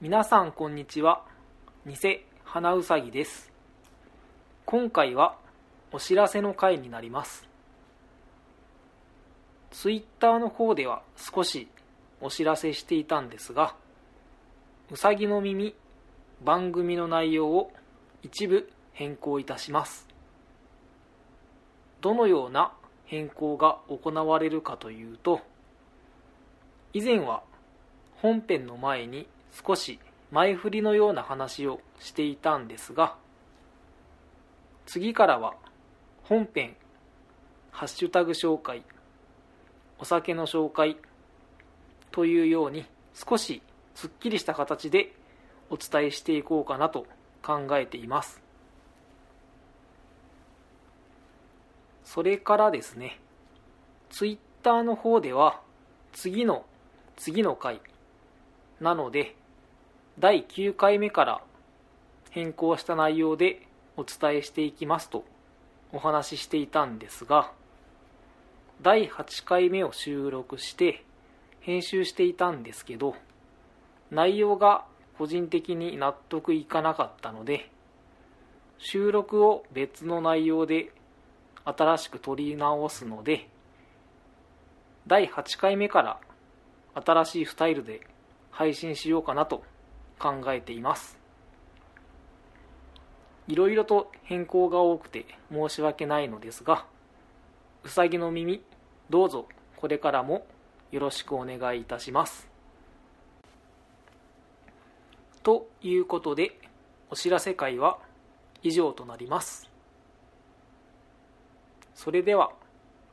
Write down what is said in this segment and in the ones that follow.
皆さんこんにちは。偽花うさぎです。今回はお知らせの回になります。ツイッターの方では少しお知らせしていたんですがうさぎの耳番組の内容を一部変更いたします。どのような変更が行われるかというと以前は本編の前に少し前振りのような話をしていたんですが次からは本編ハッシュタグ紹介お酒の紹介というように少しすっきりした形でお伝えしていこうかなと考えています。それからですねツイッターの方では次の次の回なので第9回目から変更した内容でお伝えしていきますとお話ししていたんですが第8回目を収録して編集していたんですけど内容が個人的に納得いかなかったので収録を別の内容で新しく撮り直すので第8回目から新しいスタイルで配信しようかなと考えています。いろいろと変更が多くて申し訳ないのですがうさぎの耳どうぞこれからもよろしくお願いいたします。ということでお知らせ会は以上となります。それでは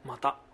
また。